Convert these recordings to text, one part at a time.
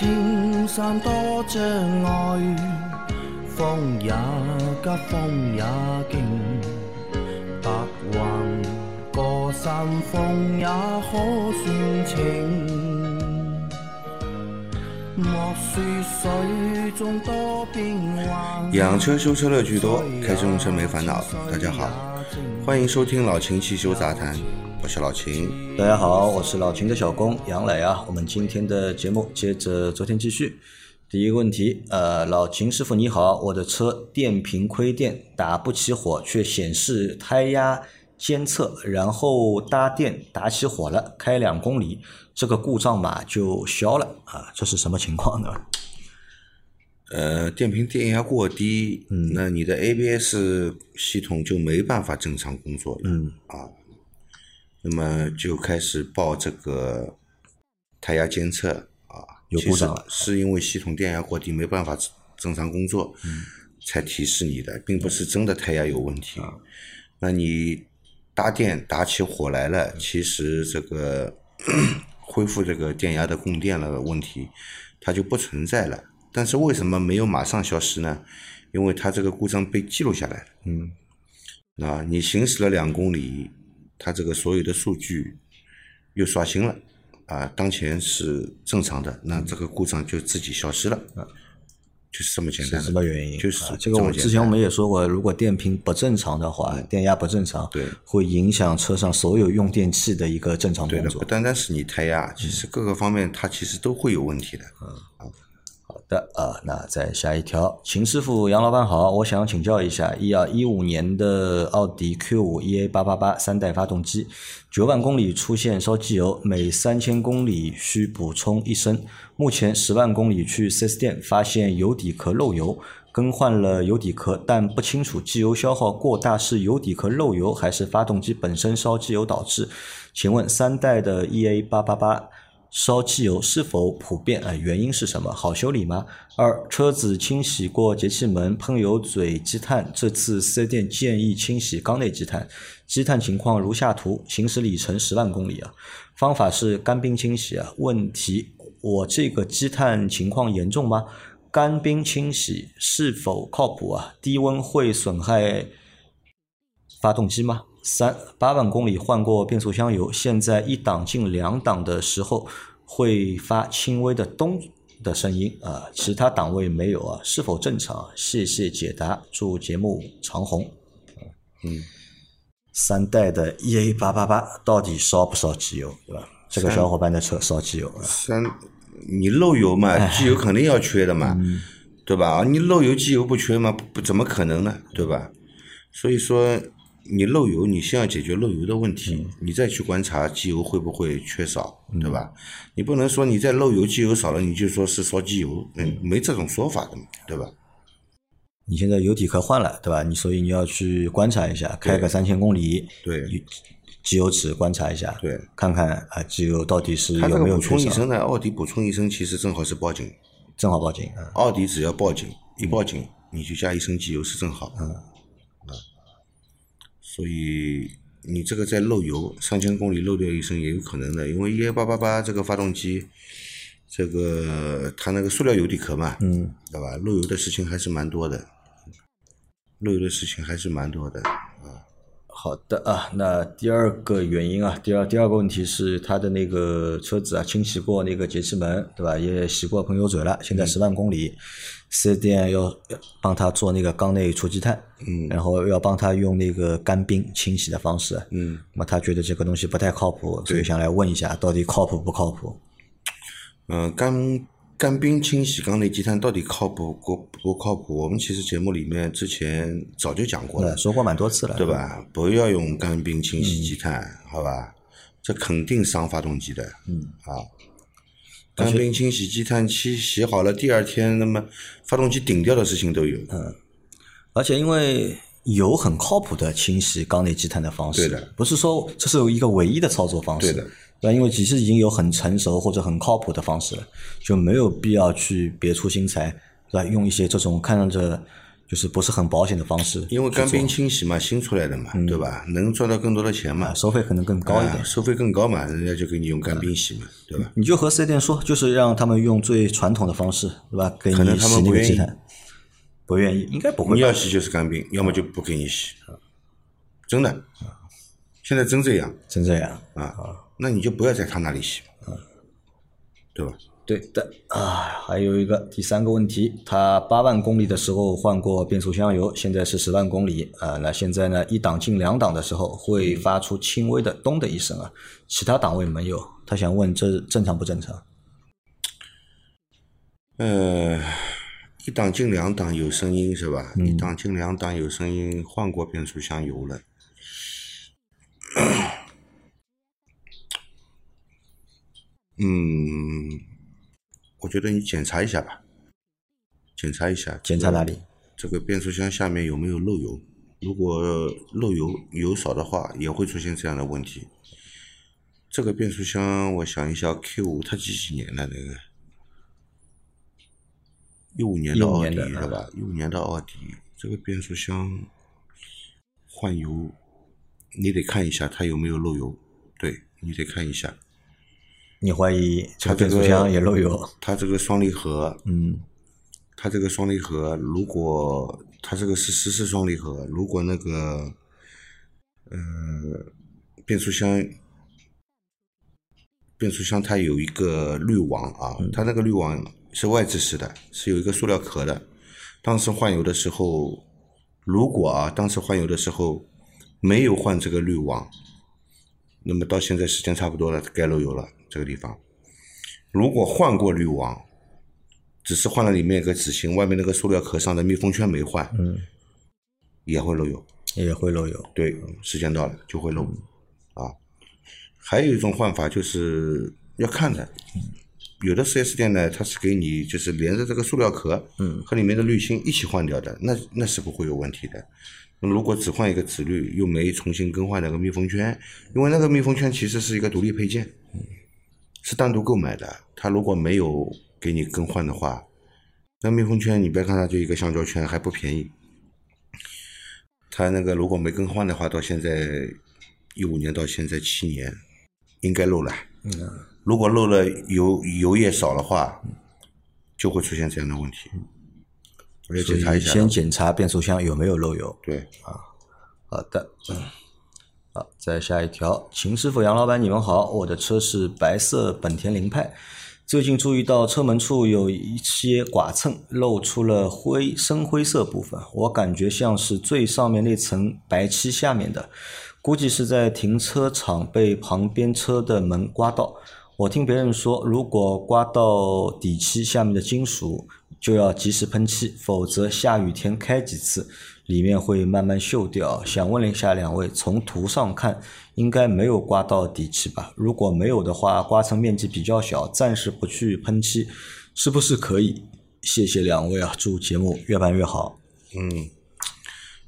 莫说青山多障碍，风也急，风也劲，白云过山峰也可算情。莫说水中多变幻，养车修车乐趣多，开车用车没烦恼。大家好，欢迎收听老秦汽修杂谈，我是老秦。大家好，我是老秦的小工杨磊啊。我们今天的节目接着昨天继续。第一个问题，呃，老秦师傅你好，我的车电瓶亏电，打不起火，却显示胎压监测，然后搭电打起火了，开两公里，这个故障码就消了啊，这是什么情况呢？呃，电瓶电压过低，嗯那你的 ABS 系统就没办法正常工作了，嗯啊，那么就开始报这个胎压监测啊，有故障了是因为系统电压过低没办法正常工作，嗯才提示你的，并不是真的胎压有问题。啊那你搭电打起火来嗯了，其实这个 恢复这个电压的供电了问题，它就不存在了。但是为什么没有马上消失呢？因为它这个故障被记录下来了。嗯啊，你行驶了两公里，它这个所有的数据又刷新了，啊，当前是正常的，那这个故障就自己消失了，啊就是这么简单是。什么原因？就是啊这个我之前我们也说过，如果电瓶不正常的话，电压不正常，对会影响车上所有用电器的一个正常对的，不。单单是你胎压，其实各个方面它其实都会有问题的。好的啊，那再下一条，秦师傅、杨老板好，我想请教一下，一二一五年的奥迪 Q 五 EA 八八八三代发动机，九万公里出现烧机油，每三千公里需补充一升。目前十万公里去 4S 店发现油底壳漏油，更换了油底壳，但不清楚机油消耗过大是油底壳漏油还是发动机本身烧机油导致。请问三代的 EA 八八八烧机油是否普遍？呃，原因是什么？好修理吗？二，车子清洗过节气门、喷油嘴、积碳，这次四 S 店建议清洗缸内积碳，积碳情况如下图，行驶里程十万公里啊，方法是干冰清洗啊。问题，我这个积碳情况严重吗？干冰清洗是否靠谱啊？低温会损害发动机吗？三八万公里换过变速箱油，现在一档进两档的时候会发轻微的咚的声音啊，其他档位没有啊，是否正常？谢谢解答，祝节目长红。嗯，三代的 EA 八八八到底烧不烧机油，对吧？这个小伙伴的车烧机油啊，三，你漏油嘛，机油肯定要缺的嘛，对吧？啊，你漏油机油不缺吗？不不怎么可能呢，对吧？所以说你漏油，你先要解决漏油的问题，你再去观察机油会不会缺少，对吧？你不能说你在漏油机油少了，你就说是烧机油，嗯，没这种说法的嘛，对吧？你现在油底壳换了，对吧？你所以你要去观察一下，开个三千公里，对机油尺观察一下，对，看看啊机油到底是有没有缺少，充一升呢，奥迪补充一升其实正好是报警，正好报警啊。奥迪只要报警，一报警你就加一升机油是正好。嗯。所以你这个在漏油，三千公里漏掉一升也有可能的，因为 EA 八八八这个发动机，这个它那个塑料油底壳嘛，嗯，对吧？漏油的事情还是蛮多的，漏油的事情还是蛮多的。好的啊，那第二个原因啊，第二第二个问题是他的那个车子啊，清洗过那个节气门，对吧？也洗过喷油嘴了，现在十万公里，四 S 店要要帮他做那个缸内除积碳，嗯然后要帮他用那个干冰清洗的方式，嗯，那么他觉得这个东西不太靠谱，所以想来问一下，到底靠谱不靠谱？嗯、干干冰清洗缸内积碳到底靠谱不不靠谱？我们其实节目里面之前早就讲过了呃，，说过蛮多次了，对？吧？不要用干冰清洗积碳，好吧？这肯定伤发动机的。嗯啊，干冰清洗积碳器洗好了，第二天那么发动机顶掉的事情都有。嗯而且因为有很靠谱的清洗缸内积碳的方式，对的不是说这是一个唯一的操作方式，对的，对吧？因为其实已经有很成熟或者很靠谱的方式了，就没有必要去别出心裁，对吧？用一些这种看着就是不是很保险的方式，因为干冰清洗嘛，新出来的嘛，对吧？能赚到更多的钱嘛啊，，收费可能更高一点啊。收费更高嘛，人家就给你用干冰洗嘛，对吧？你就和四 S 店说，就是让他们用最传统的方式，对吧？给可能你洗那他们不愿意个鸡蛋，不愿意，应该不会。你要洗就是干冰，要么就不给你洗，真的，现在真这样真这样，啊，那你就不要在他那里洗，对吧？对的啊。还有一个第三个问题，他八万公里的时候换过变速箱油，现在是十万公里啊。那现在呢，一档进两档的时候会发出轻微的咚的一声啊，其他档位没有。他想问这正常不正常？呃，一档进两档有声音是吧？一档进两档有声音，换过变速箱油了。嗯，我觉得你检查一下吧，检查一下。检查哪里？这个变速箱下面有没有漏油？如果漏油油少的话，也会出现这样的问题。这个变速箱，我想一下，Q 五它几几年的那个？一五年的奥迪是吧？一五年的奥迪，这个变速箱换油，你得看一下它有没有漏油。对你得看一下，你怀疑这它这个个变速箱也漏油？它这个双离合，嗯，它这个双离合，如果它这个是湿式双离合，如果那个呃变速箱变速箱它有一个滤网啊，它那个滤网是外置式的，是有一个塑料壳的。当时换油的时候，如果啊当时换油的时候没有换这个滤网，那么到现在时间差不多了，该漏油了这个地方。如果换过滤网，只是换了里面一个纸芯，外面那个塑料壳上的密封圈没换，嗯，也会漏油。也会漏油。对，时间到了就会漏啊。还有一种换法就是要看的，有的 4S 店呢，它是给你就是连着这个塑料壳，嗯，和里面的滤芯一起换掉的，那那是不会有问题的。那如果只换一个纸滤，又没重新更换那个密封圈，因为那个密封圈其实是一个独立配件，是单独购买的。它如果没有给你更换的话，那密封圈你别看它就一个橡胶圈，还不便宜。它那个如果没更换的话，到现在一五年到现在七年，应该漏了。嗯，如果漏了油油液少的话，就会出现这样的问题。我要所以检查一下。先检查变速箱有没有漏油。对，啊好的，嗯，好，再下一条，秦师傅、杨老板，你们好，我的车是白色本田凌派，最近注意到车门处有一些剐蹭，露出了灰深灰色部分，我感觉像是最上面那层白漆下面的，估计是在停车场被旁边车的门刮到。我听别人说，如果刮到底漆下面的金属，就要及时喷漆，否则下雨天开几次，里面会慢慢锈掉。想问了一下两位，从图上看，应该没有刮到底漆吧？如果没有的话，刮层面积比较小，暂时不去喷漆，是不是可以？谢谢两位啊，祝节目越办越好。嗯，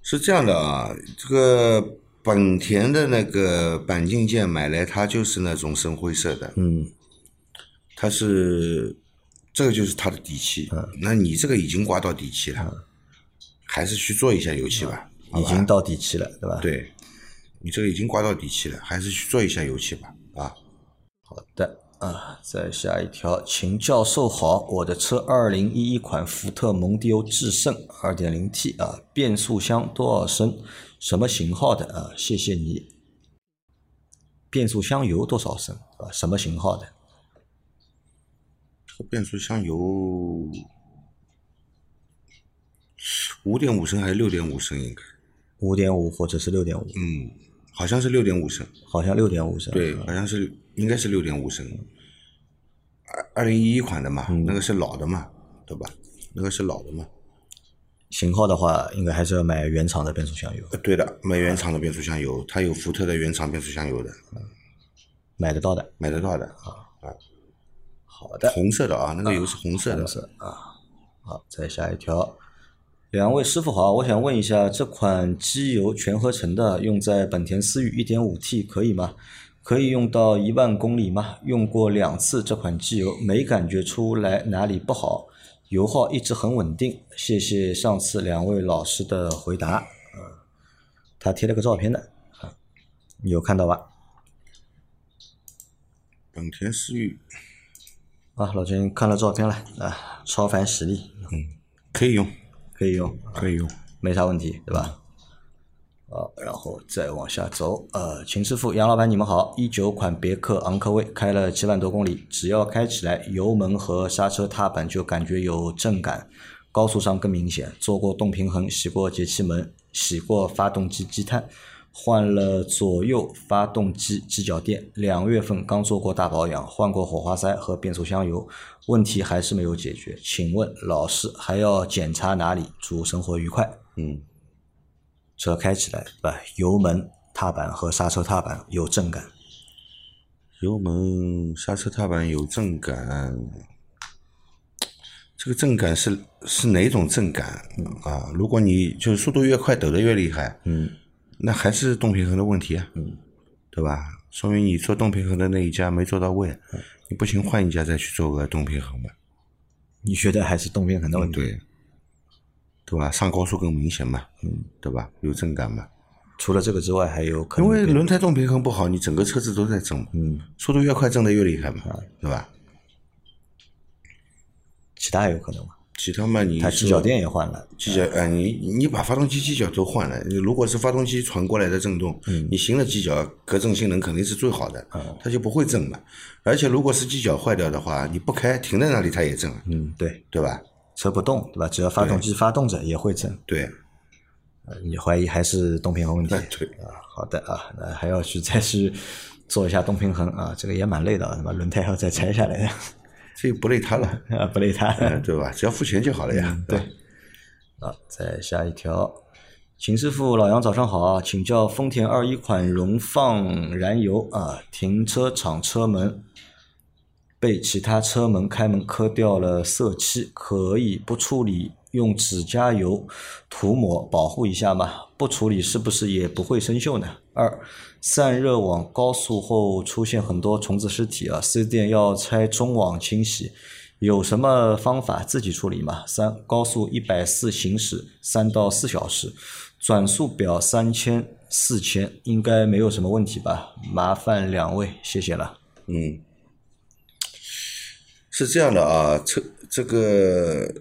是这样的啊，这个本田的那个钣金件买来，它就是那种深灰色的，嗯，它是这个就是它的底气。嗯那你这个已经刮到底气了，还是去做一下油漆吧。已经到底漆了，对吧？对，你这个已经刮到底气了，还是去做一下油漆吧。啊，好的啊，再下一条，秦教授好，我的车二零一一款福特蒙迪欧致胜二点零 T 啊，变速箱多少升？什么型号的啊？谢谢你。变速箱油多少升啊？什么型号的？这个变速箱油五点五升还是六点五升？应该，五点五或者是六点五？嗯，好像是六点五升。好像六点五升。对，好像是应该是六点五升。二二零一一款的嘛，那个是老的嘛，对吧？那个是老的嘛。型号的话，应该还是要买原厂的变速箱油，呃对的，买原厂的变速箱油，它有福特的原厂变速箱油的，买得到的。买得到的，好的。红色的啊，那个油是红色的红。色啊。好，再下一条。两位师傅好，我想问一下，这款机油全合成的用在本田思域 1.5T 可以吗？可以用到一万公里吗？用过两次这款机油，没感觉出来哪里不好，油耗一直很稳定，谢谢上次两位老师的回答。呃，他贴了个照片的，啊，你有看到吧？本田思域啊，老金看了照片了啊，超凡实力嗯可以用，可以用，可以用。没啥问题，对吧？啊，然后再往下走，呃，秦师傅、杨老板，你们好。一九款别克昂科威开了七万多公里，只要开起来，油门和刹车踏板就感觉有震感，高速上更明显。做过动平衡，洗过节气门，洗过发动机积碳，换了左右发动机机脚垫。两月份刚做过大保养，换过火花塞和变速箱油，问题还是没有解决。请问老师还要检查哪里？祝生活愉快。嗯，车开起来，对吧？油门、踏板和刹车踏板有震感，油门、刹车踏板有震感，这个震感是是哪种震感啊？如果你就是速度越快，抖得越厉害，嗯，那还是动平衡的问题啊，嗯，对吧？说明你做动平衡的那一家没做到位，你不行换一家再去做个动平衡吧，你觉得还是动平衡的问题？对，对吧？上高速更明显嘛，嗯，对吧？有震感嘛？除了这个之外，还有可能因为轮胎动平衡不好，你整个车子都在震，嗯，速度越快震的越厉害嘛，对吧？其他有可能吗？其他嘛，你机脚垫也换了，机脚，呃，你你把发动机机脚都换了，你如果是发动机传过来的震动，嗯。你新的机脚隔震性能肯定是最好的，它就不会震了。而且如果是机脚坏掉的话，你不开停在那里它也震，嗯，对，对吧？车不动，对吧？只要发动机发动着也会震。对，呃你怀疑还是动平衡问题？对。啊，好的啊，那还要去再去做一下动平衡啊，这个也蛮累的啊，什么轮胎还要再拆下来这个不累他了，啊，不累他。嗯，对吧？只要付钱就好了呀。对，啊，再下一条，秦师傅，老杨早上好啊，请教丰田二一款荣放燃油啊，停车场车门被其他车门开门磕掉了色漆，可以不处理，用指甲油涂抹保护一下吗？不处理是不是也不会生锈呢？二，散热网高速后出现很多虫子尸体啊，四 S 店要拆中网清洗，有什么方法自己处理吗？三，高速一百四行驶三到四小时，转速表三千四千，应该没有什么问题吧？麻烦两位，谢谢了。嗯，是这样的啊，这这个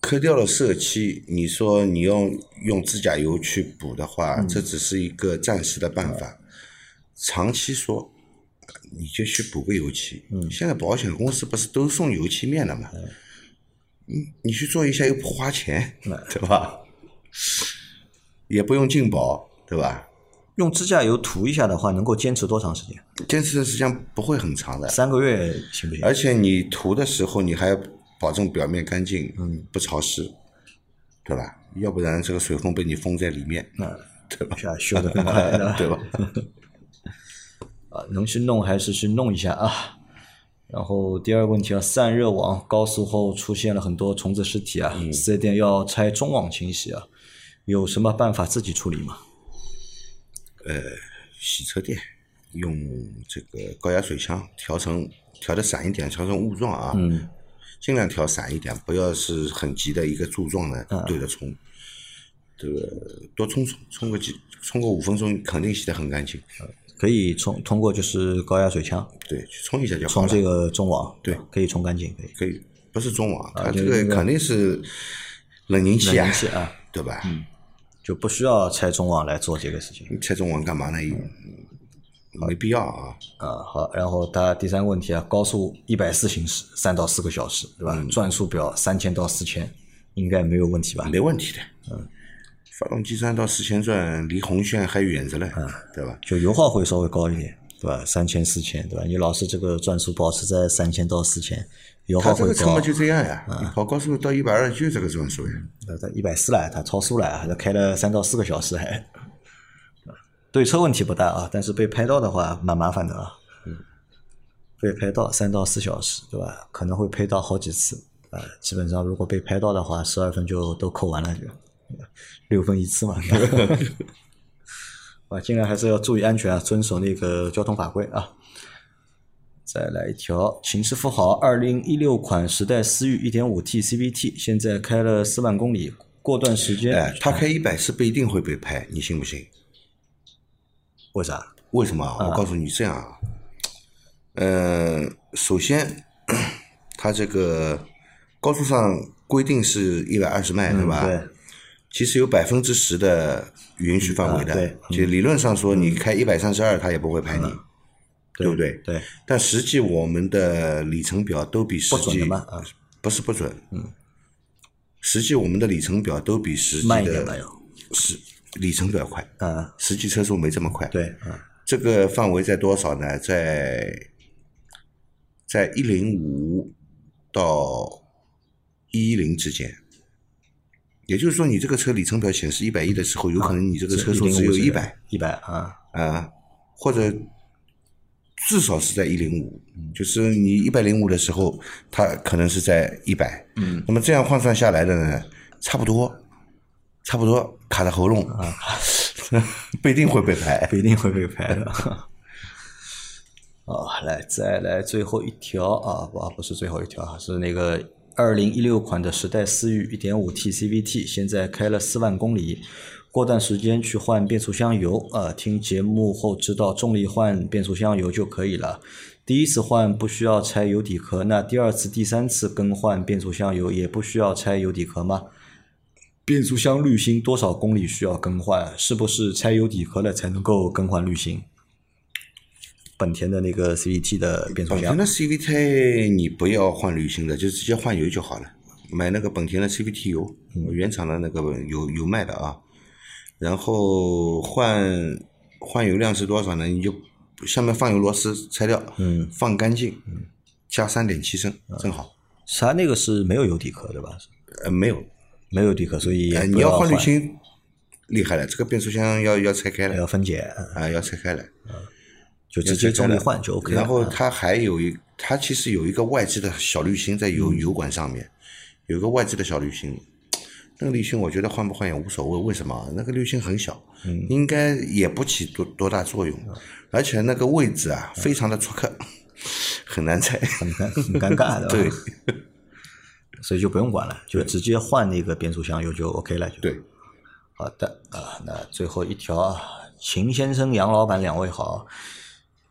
磕掉了色漆，你说你用用指甲油去补的话，这只是一个暂时的办法。长期说，你就去补个油漆。嗯，现在保险公司不是都送油漆面了吗？嗯，你去做一下又不花钱，对吧？也不用进保，对吧？用指甲油涂一下的话，能够坚持多长时间？坚持的时间不会很长的。三个月行不行？而且你涂的时候，你还要保证表面干净，嗯，不潮湿，对吧？要不然这个水封被你封在里面，嗯，对吧？啊，修的更快，对吧？能去弄还是去弄一下啊。然后第二个问题啊，散热网高速后出现了很多虫子尸体啊，四 S 店要拆中网清洗啊，有什么办法自己处理吗？呃洗车店用这个高压水枪调成调的散一点，调成雾状啊，嗯，尽量调散一点，不要是很急的一个柱状的对着冲。这个多冲冲，冲个几，冲个五分钟，肯定洗得很干净。可以冲通过就是高压水枪对，去冲一下就好了。冲这个中网，对，可以冲干净，可以。可以，不是中网，它这个个肯定是冷凝器啊冷凝，器啊，对吧？就不需要拆中网来做这个事情。你拆中网干嘛呢？没必要啊。啊，好，然后他第三个问题啊，高速一百四行驶三到四个小时，对吧？嗯转速表三千到四千，应该没有问题吧？没问题的。嗯，发动机转到四千转，离红线还远着嘞，啊对吧？就油耗会稍微高一点，对吧？三千四千，对吧？你老是这个转速保持在三千到四千，油耗会高这个车嘛。就这样呀，你跑高速到一百二就这个转速呀。呃，它一百四了，它超速了，他开了三到四个小时还。对车问题不大啊，但是被拍到的话蛮麻烦的啊。被拍到三到四小时，对吧？可能会拍到好几次啊、基本上如果被拍到的话，十二分就都扣完了就，六分一次嘛。啊，尽量还是要注意安全啊，遵守那个交通法规啊。再来一条，秦氏富豪，二零一六款时代思域一点五 T CVT，现在开了四万公里，过段时间，哎，他开一百是不一定会被拍，你信不信？为啥？为什么啊？我告诉你这样啊，嗯，首先，它这个高速上规定是一百二十迈，对吧？对，其实有百分之十的允许范围的，就理论上说，你开一百三十二，它也不会拍你，对不对？对，但实际我们的里程表都比实际不准吗？啊，不是不准，嗯，实际我们的里程表都比实际的要，是里程表快，啊，实际车速没这么快。，这个范围在多少呢？在在一零五到一零之间。也就是说，你这个车里程表显示一百一的时候，有可能你这个车速只有一百一百啊，啊，或者至少是在一零五，就是你一百零五的时候，它可能是在一百。嗯，那么这样换算下来的呢，差不多，差不多卡在喉咙啊，不一定会被拍。不一定会被拍的。啊，来，再来最后一条啊，不，不是最后一条啊，是那个二零一六款的时代思域一点五 T CVT，现在开了四万公里，过段时间去换变速箱油啊。听节目后知道重力换变速箱油就可以了。第一次换不需要拆油底壳，那第二次、第三次更换变速箱油也不需要拆油底壳吗？变速箱滤芯多少公里需要更换？是不是拆油底壳了才能够更换滤芯？本田的那个 CVT 的变速箱本田的 CVT 你不要换滤芯的，就直接换油就好了。买那个本田的 CVT 油，原厂的那个有有卖的啊。然后换换油量是多少呢？你就下面放油螺丝拆掉，嗯，放干净，加三点七升正好。它那个是没有油底壳对吧？呃，没有，没有底壳，所以也呃，不要换滤芯厉害了，这个变速箱要要拆开了要分解，啊，要拆开来。就直接重力换就 OK 了。然后它还有一，它其实有一个外置的小滤芯在油油管上面，有个外置的小滤芯。那个滤芯我觉得换不换也无所谓，为什么？那个滤芯很小，应该也不起多多大作用，而且那个位置啊非常的出克，很难拆。很尴很尴尬的，对，所以就不用管了，就直接换那个变速箱油就 OK 了。就对，好的啊，那最后一条啊，秦先生、杨老板两位好。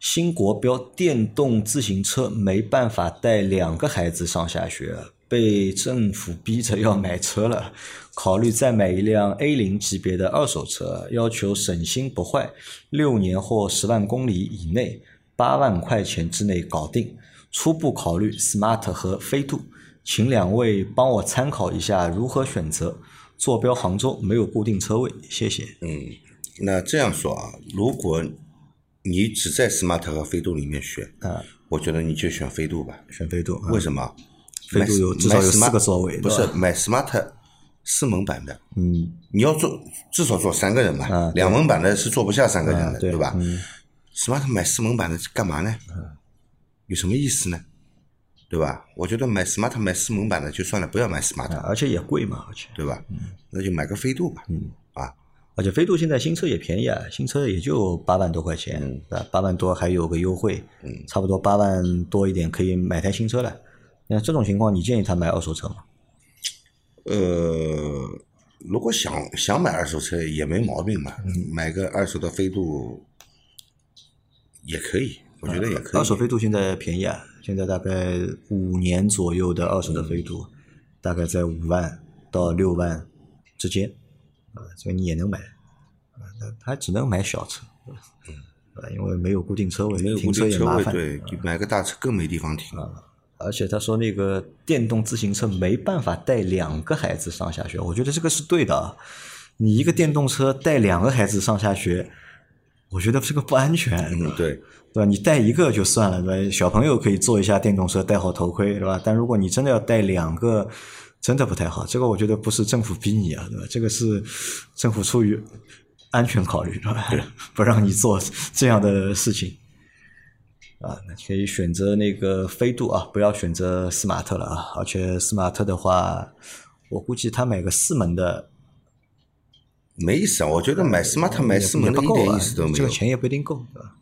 新国标电动自行车没办法带两个孩子上下学，被政府逼着要买车了，考虑再买一辆 A 零级别的二手车，要求省心不坏，六年或十万公里以内，八万块钱之内搞定。初步考虑 Smart 和飞度，请两位帮我参考一下如何选择。坐标杭州，没有固定车位，谢谢。嗯，那这样说啊，如果你只在 smart 和飞度里面选，啊，我觉得你就选飞度吧。选飞度，为什么？飞度有买至少有 smart- 四个座位不是买 smart 四门版的，嗯，你要坐至少坐三个人嘛，啊两门版的是坐不下三个人的，啊对吧、嗯 s m a r t 买四门版的干嘛呢？有什么意思呢？对吧？我觉得买 smart 买四门版的就算了，不要买 smart，、啊而且也贵嘛，而且对吧？那就买个飞度吧。而且飞度现在新车也便宜啊，新车也就八万多块钱，对吧？八万多还有个优惠，嗯，差不多八万多一点可以买台新车了。那这种情况，你建议他买二手车吗？呃，如果想想买二手车也没毛病嘛，买个二手的飞度也可以，我觉得也可以。二手飞度现在便宜啊，现在大概五年左右的二手的飞度，大概在五万到六万之间，啊，这个你也能买，啊，那他只能买小车，啊，因为没有固定车位，没有固停车也麻烦。对，买个大车更没地方停。而且他说那个电动自行车没办法带两个孩子上下学，我觉得这个是对的啊。你一个电动车带两个孩子上下学，我觉得这个不安全，嗯，对，对吧？你带一个就算了，对吧？小朋友可以坐一下电动车，戴好头盔，对吧？但如果你真的要带两个，真的不太好。这个我觉得不是政府逼你啊，对吧？这个是政府出于安全考虑，对吧？不让你做这样的事情。啊，那可以选择那个飞度啊，不要选择斯马特了啊。而且斯马特的话，我估计他买个四门的没意思啊！我觉得买 smart 买四门的一点意思都没有这个。钱也不一定够，对吧？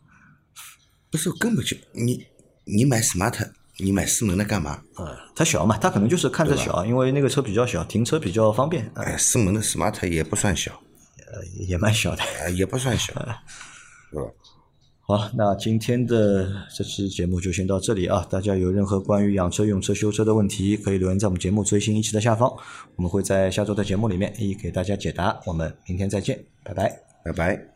不是根本就你你买 smart，你买四门的干嘛？呃，它小嘛，它可能就是看着小，因为那个车比较小，停车比较方便，呃，哎，四门的 smart 也不算小，呃也蛮小的。啊，也不算小，对吧？好，那今天的这期节目就先到这里啊！大家有任何关于养车、用车、修车的问题，可以留言在我们节目最新一期的下方，我们会在下周的节目里面一一给大家解答。我们明天再见，拜拜。拜拜。